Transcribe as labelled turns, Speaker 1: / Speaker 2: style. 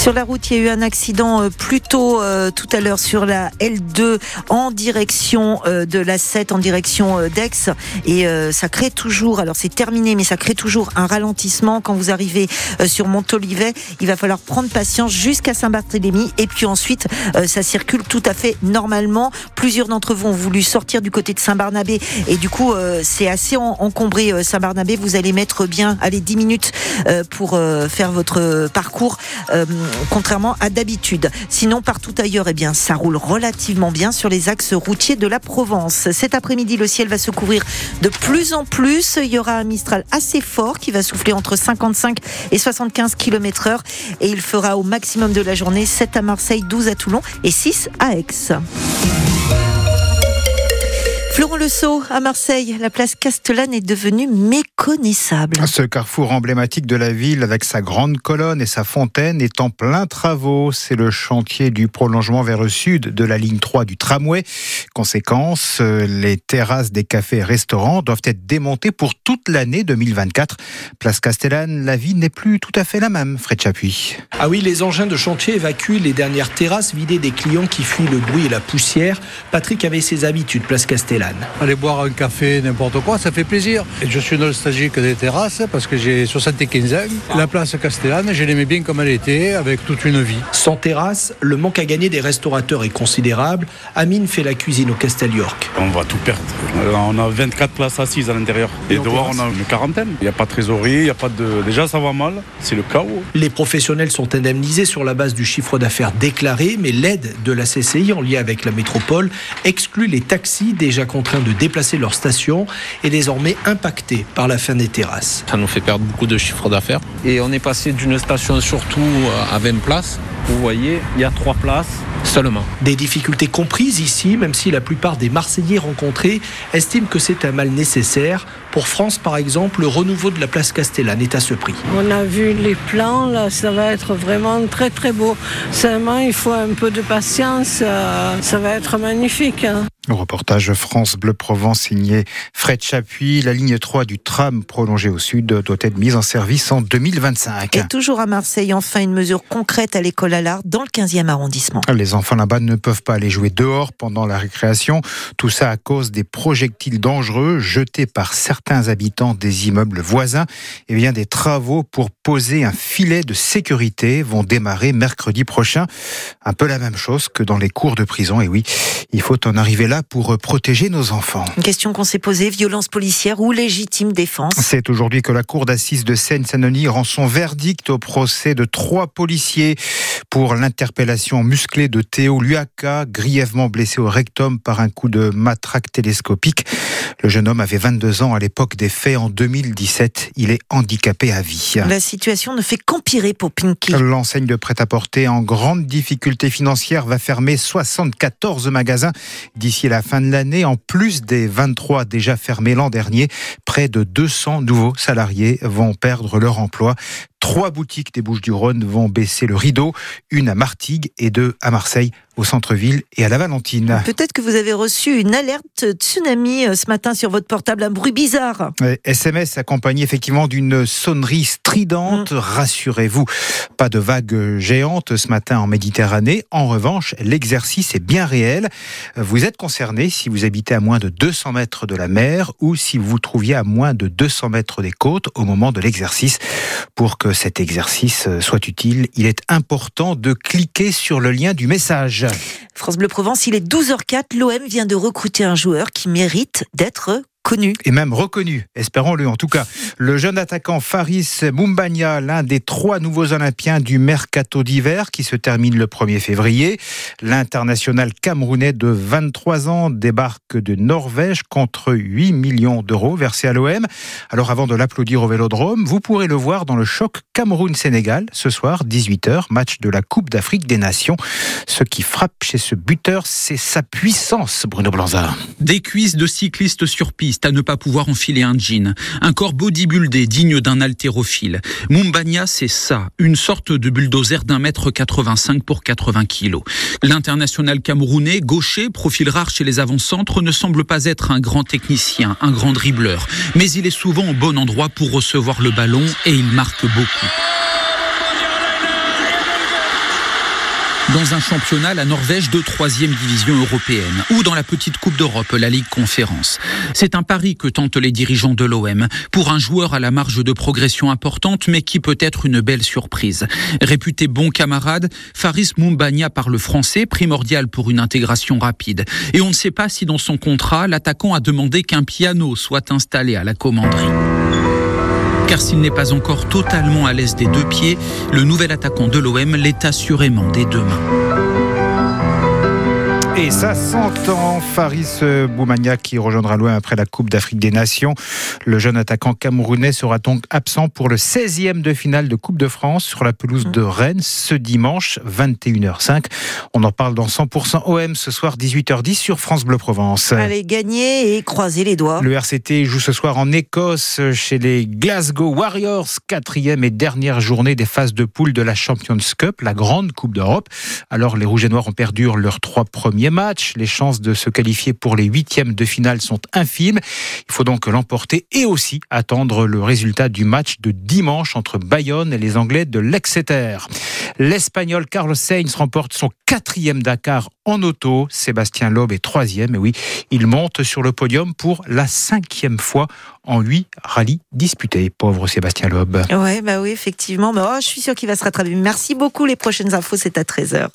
Speaker 1: Sur la route, il y a eu un accident euh, plus tôt euh, tout à l'heure sur la L2 en direction euh, de la 7, en direction euh, d'Aix. Et euh, ça crée toujours, alors c'est terminé, mais ça crée toujours un ralentissement quand vous arrivez euh, sur Montolivet. Il va falloir prendre patience jusqu'à Saint-Barthélemy. Et puis ensuite, ça circule tout à fait normalement. Plusieurs d'entre vous ont voulu sortir du côté de Saint-Barnabé. Et du coup, c'est assez en- encombré Saint-Barnabé. Vous allez mettre bien, allez, 10 minutes pour faire votre parcours, contrairement à d'habitude. Sinon, partout ailleurs, eh bien, ça roule relativement bien sur les axes routiers de la Provence. Cet après-midi, le ciel va se couvrir de plus en plus. Il y aura un Mistral assez fort qui va souffler entre 55 et 75 km heure et il fera au maximum de la journée 7 à Marseille, 12 à Toulon et 6 à Aix. Florent Le Sceau, à Marseille, la place Castellane est devenue méconnaissable.
Speaker 2: Ce carrefour emblématique de la ville avec sa grande colonne et sa fontaine est en plein travaux. C'est le chantier du prolongement vers le sud de la ligne 3 du tramway. Conséquence, euh, les terrasses des cafés et restaurants doivent être démontées pour toute l'année 2024. Place Castellane, la vie n'est plus tout à fait la même, Fred Chapuis.
Speaker 3: Ah oui, les engins de chantier évacuent les dernières terrasses vidées des clients qui fuient le bruit et la poussière. Patrick avait ses habitudes, place Castellane.
Speaker 4: Aller boire un café, n'importe quoi, ça fait plaisir. Et je suis nostalgique des terrasses parce que j'ai 75 ans. La place Castellane, je l'aimais bien comme elle était, avec toute une vie.
Speaker 3: Sans terrasse, le manque à gagner des restaurateurs est considérable. Amine fait la cuisine au Castel York.
Speaker 5: On va tout perdre. On a 24 places assises à l'intérieur. Et dehors,
Speaker 3: terrasse
Speaker 5: on a une quarantaine. Il n'y a pas de trésorerie, il n'y a pas de. Déjà, ça va mal. C'est le chaos.
Speaker 3: Les professionnels sont indemnisés sur la base du chiffre d'affaires déclaré, mais l'aide de la CCI en lien avec la métropole exclut les taxis déjà contraints de déplacer leur station et désormais impactés par la fin des terrasses.
Speaker 6: Ça nous fait perdre beaucoup de chiffre d'affaires. Et on est passé d'une station surtout à 20 places. Vous voyez, il y a 3 places seulement.
Speaker 3: Des difficultés comprises ici, même si la plupart des Marseillais rencontrés estiment que c'est un mal nécessaire. Pour France, par exemple, le renouveau de la place Castellane est à ce prix.
Speaker 7: On a vu les plans, là, ça va être vraiment très très beau. Seulement, il faut un peu de patience, euh, ça va être magnifique. hein.
Speaker 2: Le reportage France Bleu Provence signé Fred Chapuis. La ligne 3 du tram prolongée au sud doit être mise en service en 2025.
Speaker 1: Et toujours à Marseille, enfin une mesure concrète à l'école Allard dans le 15e arrondissement.
Speaker 2: Les enfants là-bas ne peuvent pas aller jouer dehors pendant la récréation. Tout ça à cause des projectiles dangereux jetés par certains habitants des immeubles voisins. Et bien, des travaux pour poser un filet de sécurité vont démarrer mercredi prochain. Un peu la même chose que dans les cours de prison. Et oui, il faut en arriver là pour protéger nos enfants.
Speaker 1: Une question qu'on s'est posée, violence policière ou légitime défense?
Speaker 2: C'est aujourd'hui que la cour d'assises de Seine-Saint-Denis rend son verdict au procès de trois policiers pour l'interpellation musclée de Théo Luaka, grièvement blessé au rectum par un coup de matraque télescopique. Le jeune homme avait 22 ans à l'époque des faits en 2017. Il est handicapé à vie.
Speaker 1: La situation ne fait qu'empirer pour Pinky.
Speaker 2: L'enseigne de prêt-à-porter en grande difficulté financière va fermer 74 magasins d'ici la fin de l'année, en plus des 23 déjà fermés l'an dernier. Près de 200 nouveaux salariés vont perdre leur emploi. Trois boutiques des Bouches-du-Rhône vont baisser le rideau, une à Martigues et deux à Marseille, au centre-ville et à la Valentine.
Speaker 1: Peut-être que vous avez reçu une alerte tsunami euh, ce matin sur votre portable, un bruit bizarre.
Speaker 2: SMS accompagné effectivement d'une sonnerie stridente. Rassurez-vous, pas de vagues géantes ce matin en Méditerranée. En revanche, l'exercice est bien réel. Vous êtes concerné si vous habitez à moins de 200 mètres de la mer ou si vous vous trouviez à moins de 200 mètres des côtes au moment de l'exercice. Pour que cet exercice soit utile, il est important de cliquer sur le lien du message.
Speaker 1: France Bleu Provence, il est 12h04. L'OM vient de recruter un joueur qui mérite d'être connu.
Speaker 2: Et même reconnu, espérons-le en tout cas. Le jeune attaquant Faris Mumbagna, l'un des trois nouveaux Olympiens du mercato d'hiver qui se termine le 1er février. L'international camerounais de 23 ans débarque de Norvège contre 8 millions d'euros versés à l'OM. Alors avant de l'applaudir au Vélodrome, vous pourrez le voir dans le choc Cameroun-Sénégal ce soir, 18h, match de la Coupe d'Afrique des Nations. Ce qui frappe chez ce buteur, c'est sa puissance, Bruno Blanzard.
Speaker 8: Des cuisses de cycliste sur piste à ne pas pouvoir enfiler un jean. Un corps bodybuildé digne d'un haltérophile. Mumbagna, c'est ça. Une sorte de bulldozer d'un mètre 85 pour 80 kilos. L'international camerounais, gaucher, profil rare chez les avant-centres, ne semble pas être un grand technicien, un grand dribbleur. Mais il est souvent au bon endroit pour recevoir le ballon et il marque beaucoup. Dans un championnat, la Norvège de troisième division européenne ou dans la petite Coupe d'Europe, la Ligue Conférence. C'est un pari que tentent les dirigeants de l'OM pour un joueur à la marge de progression importante mais qui peut être une belle surprise. Réputé bon camarade, Faris Mumbania parle français, primordial pour une intégration rapide. Et on ne sait pas si dans son contrat, l'attaquant a demandé qu'un piano soit installé à la commanderie. Car s'il n'est pas encore totalement à l'aise des deux pieds, le nouvel attaquant de l'OM l'est assurément des deux mains.
Speaker 2: Et ça s'entend. Faris Boumania qui rejoindra loin après la Coupe d'Afrique des Nations. Le jeune attaquant camerounais sera donc absent pour le 16e de finale de Coupe de France sur la pelouse de Rennes ce dimanche 21h05. On en parle dans 100% OM ce soir 18h10 sur France Bleu Provence.
Speaker 1: Allez, gagner et croiser les doigts.
Speaker 2: Le RCT joue ce soir en Écosse chez les Glasgow Warriors, quatrième et dernière journée des phases de poule de la Champions Cup, la grande Coupe d'Europe. Alors les Rouges et Noirs ont perdu leurs trois premiers matchs. Les chances de se qualifier pour les huitièmes de finale sont infimes. Il faut donc l'emporter et aussi attendre le résultat du match de dimanche entre Bayonne et les Anglais de l'Exeter. L'Espagnol Carlos Sainz remporte son quatrième Dakar en auto. Sébastien Loeb est troisième. Et oui, il monte sur le podium pour la cinquième fois en huit rallyes disputés. Pauvre Sébastien Loeb.
Speaker 1: Ouais, bah oui, effectivement. Mais oh, je suis sûr qu'il va se rattraper. Merci beaucoup. Les prochaines infos, c'est à 13h.